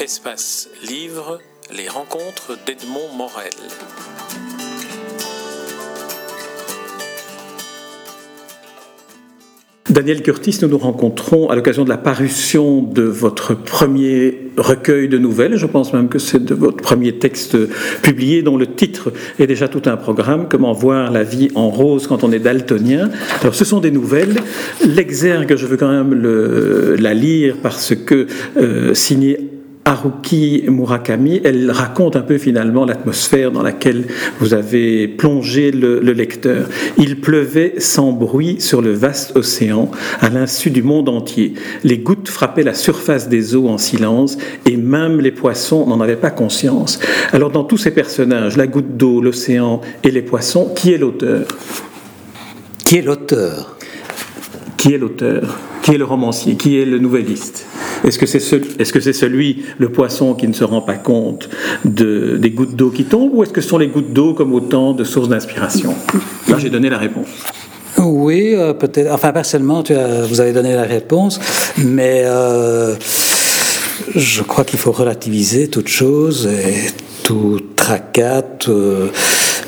Espace Livre, les rencontres d'Edmond Morel. Daniel Curtis, nous nous rencontrons à l'occasion de la parution de votre premier recueil de nouvelles. Je pense même que c'est de votre premier texte publié dont le titre est déjà tout un programme, Comment voir la vie en rose quand on est daltonien. Alors ce sont des nouvelles. L'exergue, je veux quand même la lire parce que euh, signé Haruki Murakami, elle raconte un peu finalement l'atmosphère dans laquelle vous avez plongé le, lecteur. Il pleuvait sans bruit sur le vaste océan, à l'insu du monde entier. Les gouttes frappaient la surface des eaux en silence, et même les poissons n'en avaient pas conscience. Alors dans tous ces personnages, la goutte d'eau, l'océan et les poissons, qui est l'auteur? Qui est l'auteur? Qui est l'auteur? Qui est le romancier? Qui est le nouvelliste? Est-ce que c'est -ce celui, le poisson, qui ne se rend pas compte de, des gouttes d'eau qui tombent, ou est-ce que ce sont les gouttes d'eau comme autant de sources d'inspiration? Là, j'ai donné la réponse. Oui, euh, peut-être. Enfin, personnellement, tu vous avez donné la réponse, mais euh, je crois qu'il faut relativiser toute chose et tout tracas,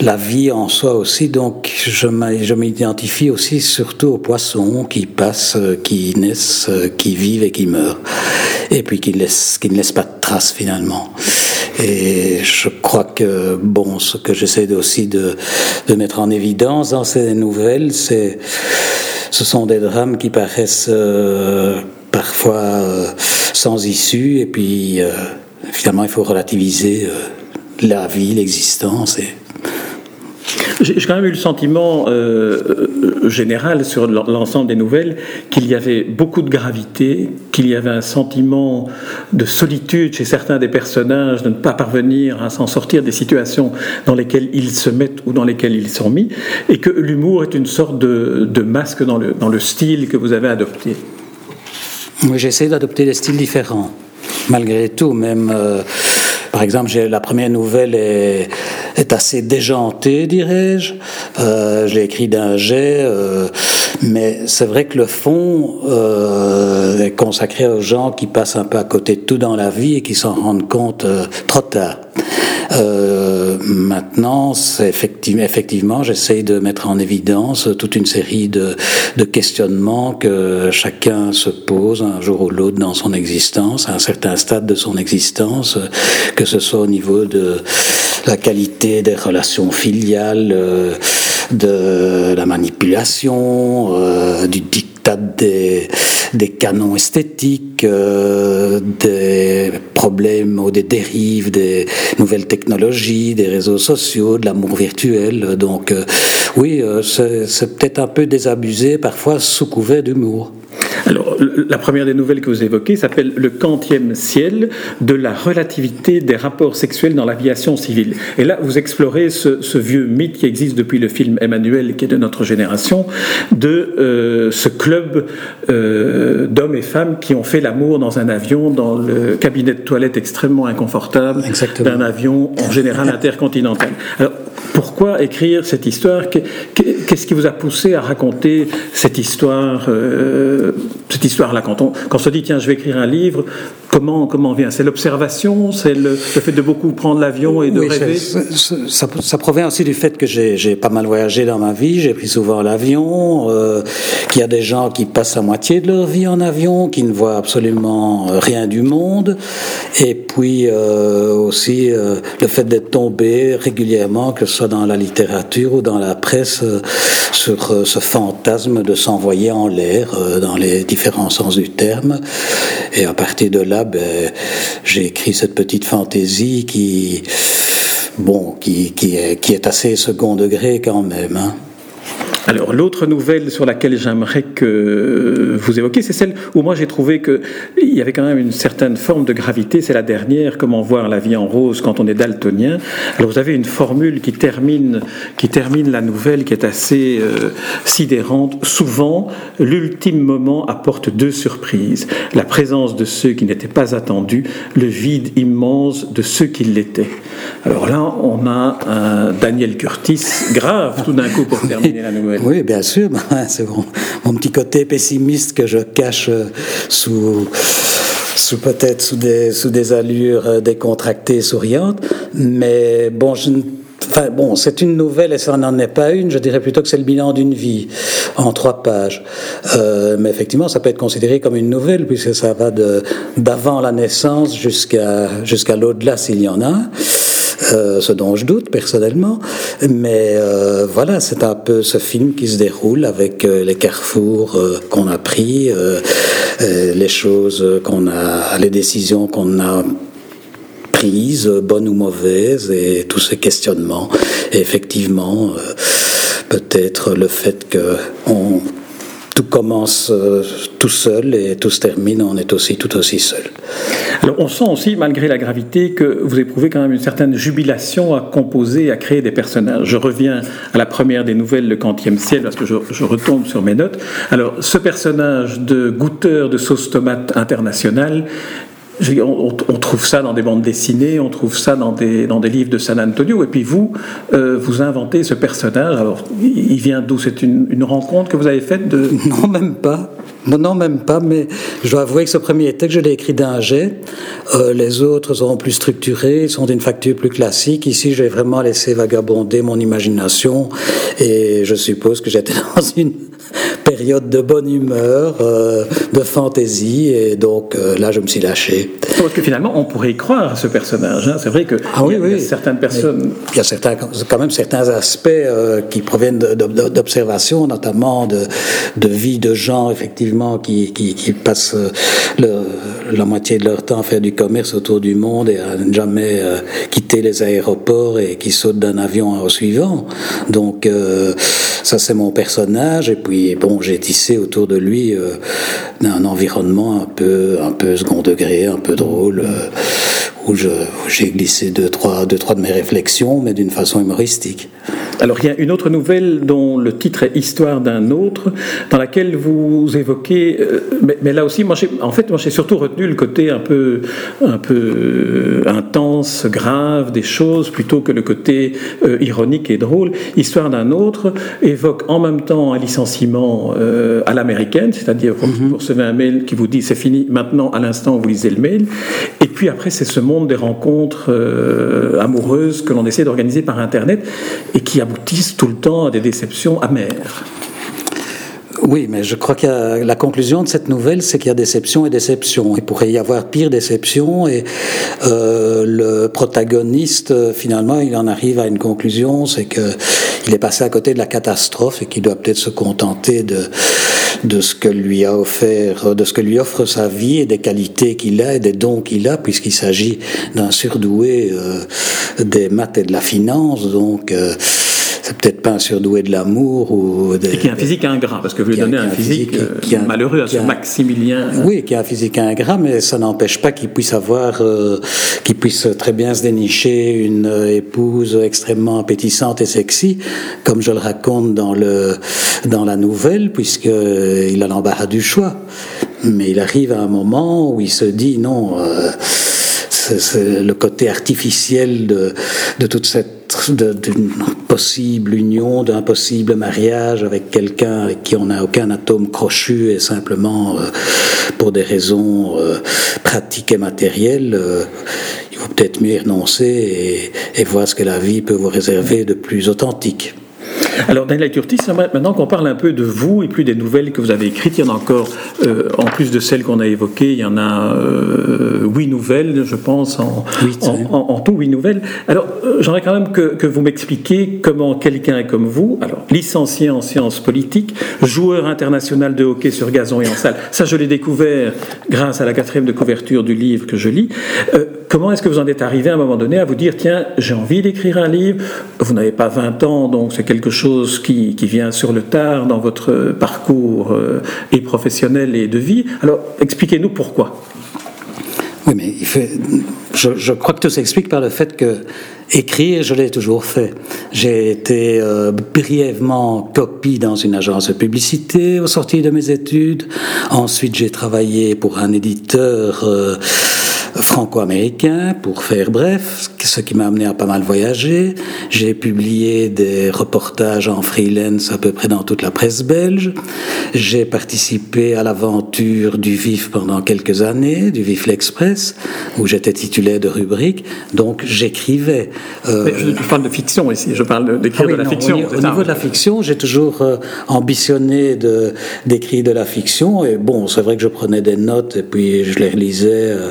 la vie en soi aussi. Donc, je m'identifie aussi surtout aux poissons qui passent, qui naissent, qui vivent et qui meurent. Et puis qui, ne laissent pas de traces finalement. Et je crois que, bon, ce que j'essaie aussi de, mettre en évidence dans ces nouvelles, c'est, ce sont des drames qui paraissent euh, parfois euh, sans issue, et puis euh, finalement il faut relativiser la vie, l'existence. J'ai quand même eu le sentiment euh, euh, général sur l'ensemble des nouvelles qu'il y avait beaucoup de gravité, qu'il y avait un sentiment de solitude chez certains des personnages, de ne pas parvenir à s'en sortir des situations dans lesquelles ils se mettent ou dans lesquelles ils sont mis, et que l'humour est une sorte de, masque dans le, style que vous avez adopté. Oui, j'essaie d'adopter des styles différents, malgré tout, même. Euh, par exemple, la première nouvelle est, est assez déjantée, dirais-je. Euh, je l'ai écrit d'un jet, euh, mais c'est vrai que le fond euh, est consacré aux gens qui passent un peu à côté de tout dans la vie et qui s'en rendent compte euh, trop tard. Euh, maintenant, effectivement, effectivement j'essaye de mettre en évidence toute une série de, de, questionnements que chacun se pose un jour ou l'autre dans son existence, à un certain stade de son existence, que ce soit au niveau de la qualité des relations filiales, euh, de la manipulation, euh, du dictat des, des canons esthétiques, euh, des problèmes ou des dérives des nouvelles technologies, des réseaux sociaux, de l'amour virtuel. Donc oui, c'est peut-être un peu désabusé, parfois sous couvert d'humour. Alors, la première des nouvelles que vous évoquez s'appelle Le quantième ciel de la relativité des rapports sexuels dans l'aviation civile. Et là, vous explorez ce, vieux mythe qui existe depuis le film Emmanuel, qui est de notre génération, de euh, ce club euh, d'hommes et femmes qui ont fait l'amour dans un avion, dans le cabinet de toilette extrêmement inconfortable d'un avion en général intercontinental. Alors, pourquoi écrire cette histoire? Qu'est-ce qui vous a poussé à raconter cette histoire, euh, cette histoire-là quand on, quand se dit tiens, je vais écrire un livre, comment comment vient? C'est l'observation, c'est le, fait de beaucoup prendre l'avion et de rêver? Ça, provient aussi du fait que j'ai pas mal voyagé dans ma vie, j'ai pris souvent l'avion, euh, qu'il y a des gens qui passent la moitié de leur vie en avion, qui ne voient absolument rien du monde, et puis euh, aussi le fait d'être tombé régulièrement, que ce soit dans la littérature ou dans la presse euh, sur euh, ce fantasme de s'envoyer en l'air euh, dans les différents sens du terme. Et à partir de là, ben, j'ai écrit cette petite fantaisie qui, bon, qui, qui, est, qui est assez second degré quand même. Hein. Alors l'autre nouvelle sur laquelle j'aimerais que vous évoquiez, c'est celle où moi j'ai trouvé qu'il y avait quand même une certaine forme de gravité. C'est la dernière, comment voir la vie en rose quand on est daltonien. Alors vous avez une formule qui termine, qui termine la nouvelle, qui est assez euh, sidérante. Souvent, l'ultime moment apporte deux surprises la présence de ceux qui n'étaient pas attendus, le vide immense de ceux qui l'étaient. Alors là, on a un Daniel Curtis grave tout d'un coup pour terminer la nouvelle. Oui, bien sûr. C'est mon, petit côté pessimiste que je cache euh, sous, sous peut-être sous des, sous des allures décontractées, souriantes. Mais bon, je ne Enfin bon, c'est une nouvelle et ça n'en est pas une. Je dirais plutôt que c'est le bilan d'une vie en trois pages. Euh, mais effectivement, ça peut être considéré comme une nouvelle puisque ça va de d'avant la naissance jusqu'à jusqu'à l'au-delà s'il y en a. Euh, ce dont je doute personnellement, mais euh, voilà, c'est un peu ce film qui se déroule avec euh, les carrefours qu'on a pris, les choses qu'on a, les décisions qu'on a prises, bonnes ou mauvaises, et tous ces questionnements. Et effectivement, peut-être le fait que on, tout commence euh, tout seul et tout se termine, on est aussi tout aussi seul. Alors on sent aussi, malgré la gravité, que vous éprouvez quand même une certaine jubilation à composer, à créer des personnages. Je reviens à la première des nouvelles, le quantième ciel, parce que je, je retombe sur mes notes. Alors ce personnage de goûteur de sauce tomate on, trouve ça dans des bandes dessinées, on trouve ça dans des, dans des livres de San Antonio, et puis vous, euh, vous inventez ce personnage. Alors, il vient d'où? C'est une, une, rencontre que vous avez faite de... Non, même pas. Non, non, même pas, mais je dois avouer que ce premier texte, je l'ai écrit d'un jet. Euh, les autres seront plus structurés, sont d'une facture plus classique. Ici, j'ai vraiment laissé vagabonder mon imagination, et je suppose que j'étais dans une période de bonne humeur, euh, de fantaisie, et donc euh, là, je me suis lâché. Parce que finalement, on pourrait y croire à ce personnage. Hein. C'est vrai que ah, il, y a, oui. certaines personnes. Il y a certains, quand même certains aspects qui proviennent d'observation, notamment de, de, vie de gens, effectivement, qui, qui, qui passent le, la moitié de leur temps à faire du commerce autour du monde et à ne jamais euh, quitter les aéroports et qui sautent d'un avion au suivant. Donc, euh, ça, c'est mon personnage. Et puis, bon, j'ai tissé autour de lui euh, un environnement un peu, un peu second degré, un peu drôle, euh, où j'ai glissé deux trois, deux, trois de mes réflexions, mais d'une façon humoristique. Alors, il y a une autre nouvelle dont le titre est Histoire d'un autre, dans laquelle vous évoquez, euh, mais, mais, là aussi, moi, en fait, moi, j'ai surtout retenu le côté un peu, un peu intense, grave des choses, plutôt que le côté euh, ironique et drôle. Histoire d'un autre évoque en même temps un licenciement euh, à l'américaine, c'est-à-dire vous, mm -hmm. vous recevez un mail qui vous dit c'est fini, maintenant, à l'instant, vous lisez le mail, et puis après, c'est ce monde des rencontres euh, amoureuses que l'on essaie d'organiser par Internet et qui aboutissent tout le temps à des déceptions amères. Oui, mais je crois que la conclusion de cette nouvelle, c'est qu'il y a déception et déception. Il pourrait y avoir pire déception et euh, le protagoniste, finalement, il en arrive à une conclusion, c'est qu'il est passé à côté de la catastrophe et qu'il doit peut-être se contenter de, de ce que lui a offert, de ce que lui offre sa vie et des qualités qu'il a et des dons qu'il a, puisqu'il s'agit d'un surdoué euh, des maths et de la finance, donc. Euh, c'est peut-être pas un surdoué de l'amour ou de, et qui a un physique ingrat parce que vous lui donnez un, physique, physique qui a, malheureux à ce Maximilien oui qui a un physique ingrat mais ça n'empêche pas qu'il puisse avoir euh, qu'il puisse très bien se dénicher une épouse extrêmement appétissante et sexy comme je le raconte dans le dans la nouvelle puisque il a l'embarras du choix. Mais il arrive à un moment où il se dit non euh, c'est le côté artificiel de, de toute cette d'une possible union, d'un possible mariage avec quelqu'un avec qui on n'a aucun atome crochu et simplement euh, pour des raisons euh, pratiques et matérielles, euh, il vaut peut-être mieux renoncer et, et voir ce que la vie peut vous réserver de plus authentique. Alors, Daniel Curtis, maintenant qu'on parle un peu de vous et plus des nouvelles que vous avez écrites, il y en a encore, euh, en plus de celles qu'on a évoquées, il y en a euh, huit nouvelles, je pense, en, en, en, en, tout huit nouvelles. Alors, euh, j'aimerais quand même que, que vous m'expliquiez comment quelqu'un comme vous, alors licencié en sciences politiques, joueur international de hockey sur gazon et en salle, ça je l'ai découvert grâce à la quatrième de couverture du livre que je lis, euh, comment est-ce que vous en êtes arrivé à un moment donné à vous dire, tiens, j'ai envie d'écrire un livre, vous n'avez pas 20 ans, donc c'est quelque chose qui, qui, vient sur le tard dans votre parcours euh, et professionnel et de vie. Alors, expliquez-nous pourquoi. Oui, mais il fait, je, je, crois que tout s'explique par le fait que écrire, je l'ai toujours fait. J'ai été euh, brièvement copie dans une agence de publicité au sortir de mes études. Ensuite, j'ai travaillé pour un éditeur. Euh, franco-américain pour faire bref, ce qui m'a amené à pas mal voyager. J'ai publié des reportages en freelance à peu près dans toute la presse belge. J'ai participé à l'aventure du VIF pendant quelques années, du VIF l'Express, où j'étais titulaire de rubrique. Donc j'écrivais. Euh, je, parle de fiction ici, je parle d'écrire ah de la fiction. Au, niveau de la fiction, j'ai toujours euh, ambitionné d'écrire de, la fiction. Et bon, c'est vrai que je prenais des notes et puis je les relisais euh,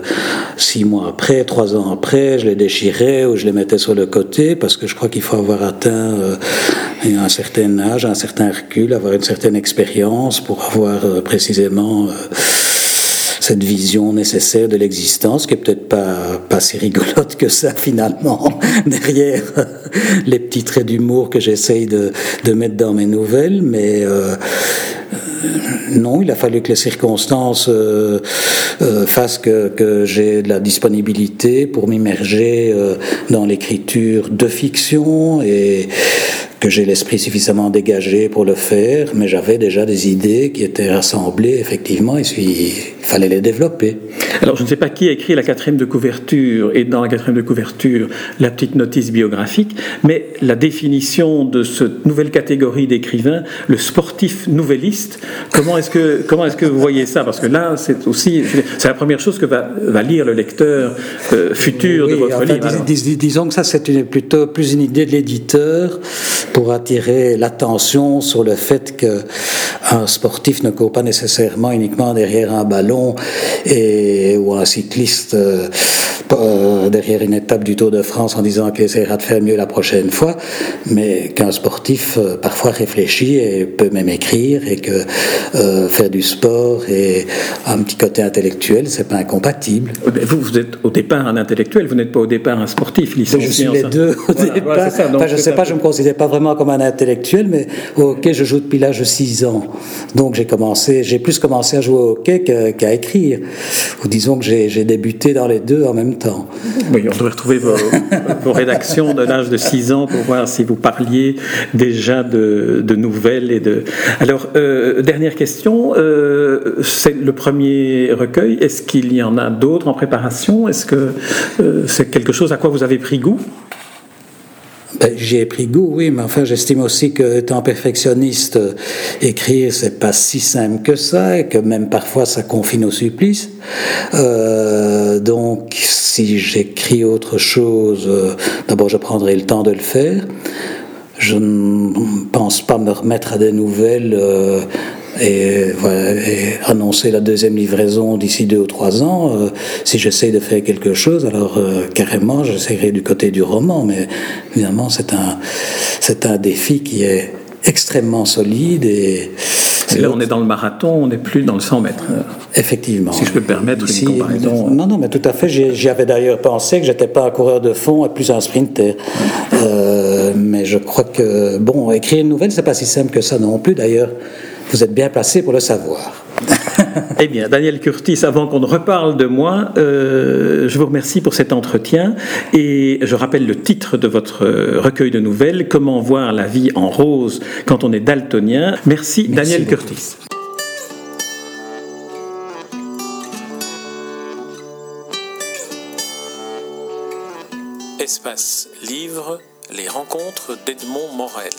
six mois après, trois ans après, je les déchirais ou je les mettais sur le côté parce que je crois qu'il faut avoir atteint un certain âge, un certain recul, avoir une certaine expérience pour avoir précisément cette vision nécessaire de l'existence, qui est peut-être pas, pas si rigolote que ça finalement, derrière les petits traits d'humour que j'essaye de, de, mettre dans mes nouvelles, mais euh, euh, non, il a fallu que les circonstances euh, fassent que, que j'ai de la disponibilité pour m'immerger dans l'écriture de fiction et que j'ai l'esprit suffisamment dégagé pour le faire, mais j'avais déjà des idées qui étaient rassemblées, effectivement, et il fallait les développer. Alors, je ne sais pas qui a écrit la quatrième de couverture, et dans la quatrième de couverture, la petite notice biographique, mais la définition de cette nouvelle catégorie d'écrivains, le sportif nouvelliste, comment est-ce que, comment est-ce que vous voyez ça? Parce que là, c'est aussi, c'est la première chose que va, va lire le lecteur euh, futur de votre livre. disons que ça, c'est plutôt plus une idée de l'éditeur pour attirer l'attention sur le fait qu'un sportif ne court pas nécessairement uniquement derrière un ballon et, ou un cycliste euh, euh, derrière une étape du Tour de France en disant qu'il essaiera de faire mieux la prochaine fois, mais qu'un sportif euh, parfois réfléchit et peut même écrire et que faire du sport et un petit côté intellectuel, c'est pas incompatible. Vous, vous êtes au départ un intellectuel, vous n'êtes pas au départ un sportif licencié. Je suis les deux au départ. je ne sais pas, je me considère pas vraiment comme un intellectuel, mais au hockey, je joue depuis l'âge de 6 ans. Donc j'ai commencé, j'ai plus commencé à jouer au hockey qu'à écrire. Ou disons que j'ai débuté dans les deux en même temps. Oui, on devrait retrouver vos, rédactions de l'âge de 6 ans pour voir si vous parliez déjà de, nouvelles et de. Alors, euh, dernière question, euh, c'est le premier recueil. Est-ce qu'il y en a d'autres en préparation? Est-ce que euh, c'est quelque chose à quoi vous avez pris goût? Ben, J'y ai pris goût, oui, mais enfin, j'estime aussi que, étant perfectionniste, écrire, c'est pas si simple que ça, et que même parfois, ça confine au supplice. Euh, donc, si j'écris autre chose, euh, d'abord, je prendrai le temps de le faire. Je ne pense pas me remettre à des nouvelles euh, et, annoncer la deuxième livraison d'ici deux ou trois ans. Euh, si j'essaye de faire quelque chose, alors euh, carrément, j'essaierai du côté du roman, mais évidemment, c'est un, c'est un défi qui est extrêmement solide et, là on est dans le marathon, on n'est plus dans le 100 mètres. Effectivement. Si je peux me permettre une comparaison. Non, non, mais tout à fait. J'y avais d'ailleurs pensé que j'étais pas un coureur de fond et plus un sprinter. Euh, mais je crois que bon, écrire une nouvelle, c'est pas si simple que ça non plus. D'ailleurs, vous êtes bien placé pour le savoir. eh bien, Daniel Curtis, avant qu'on ne reparle de moi, euh, je vous remercie pour cet entretien et je rappelle le titre de votre recueil de nouvelles, Comment voir la vie en rose quand on est daltonien. Merci, Daniel Curtis. Espace Livre, les rencontres d'Edmond Morel.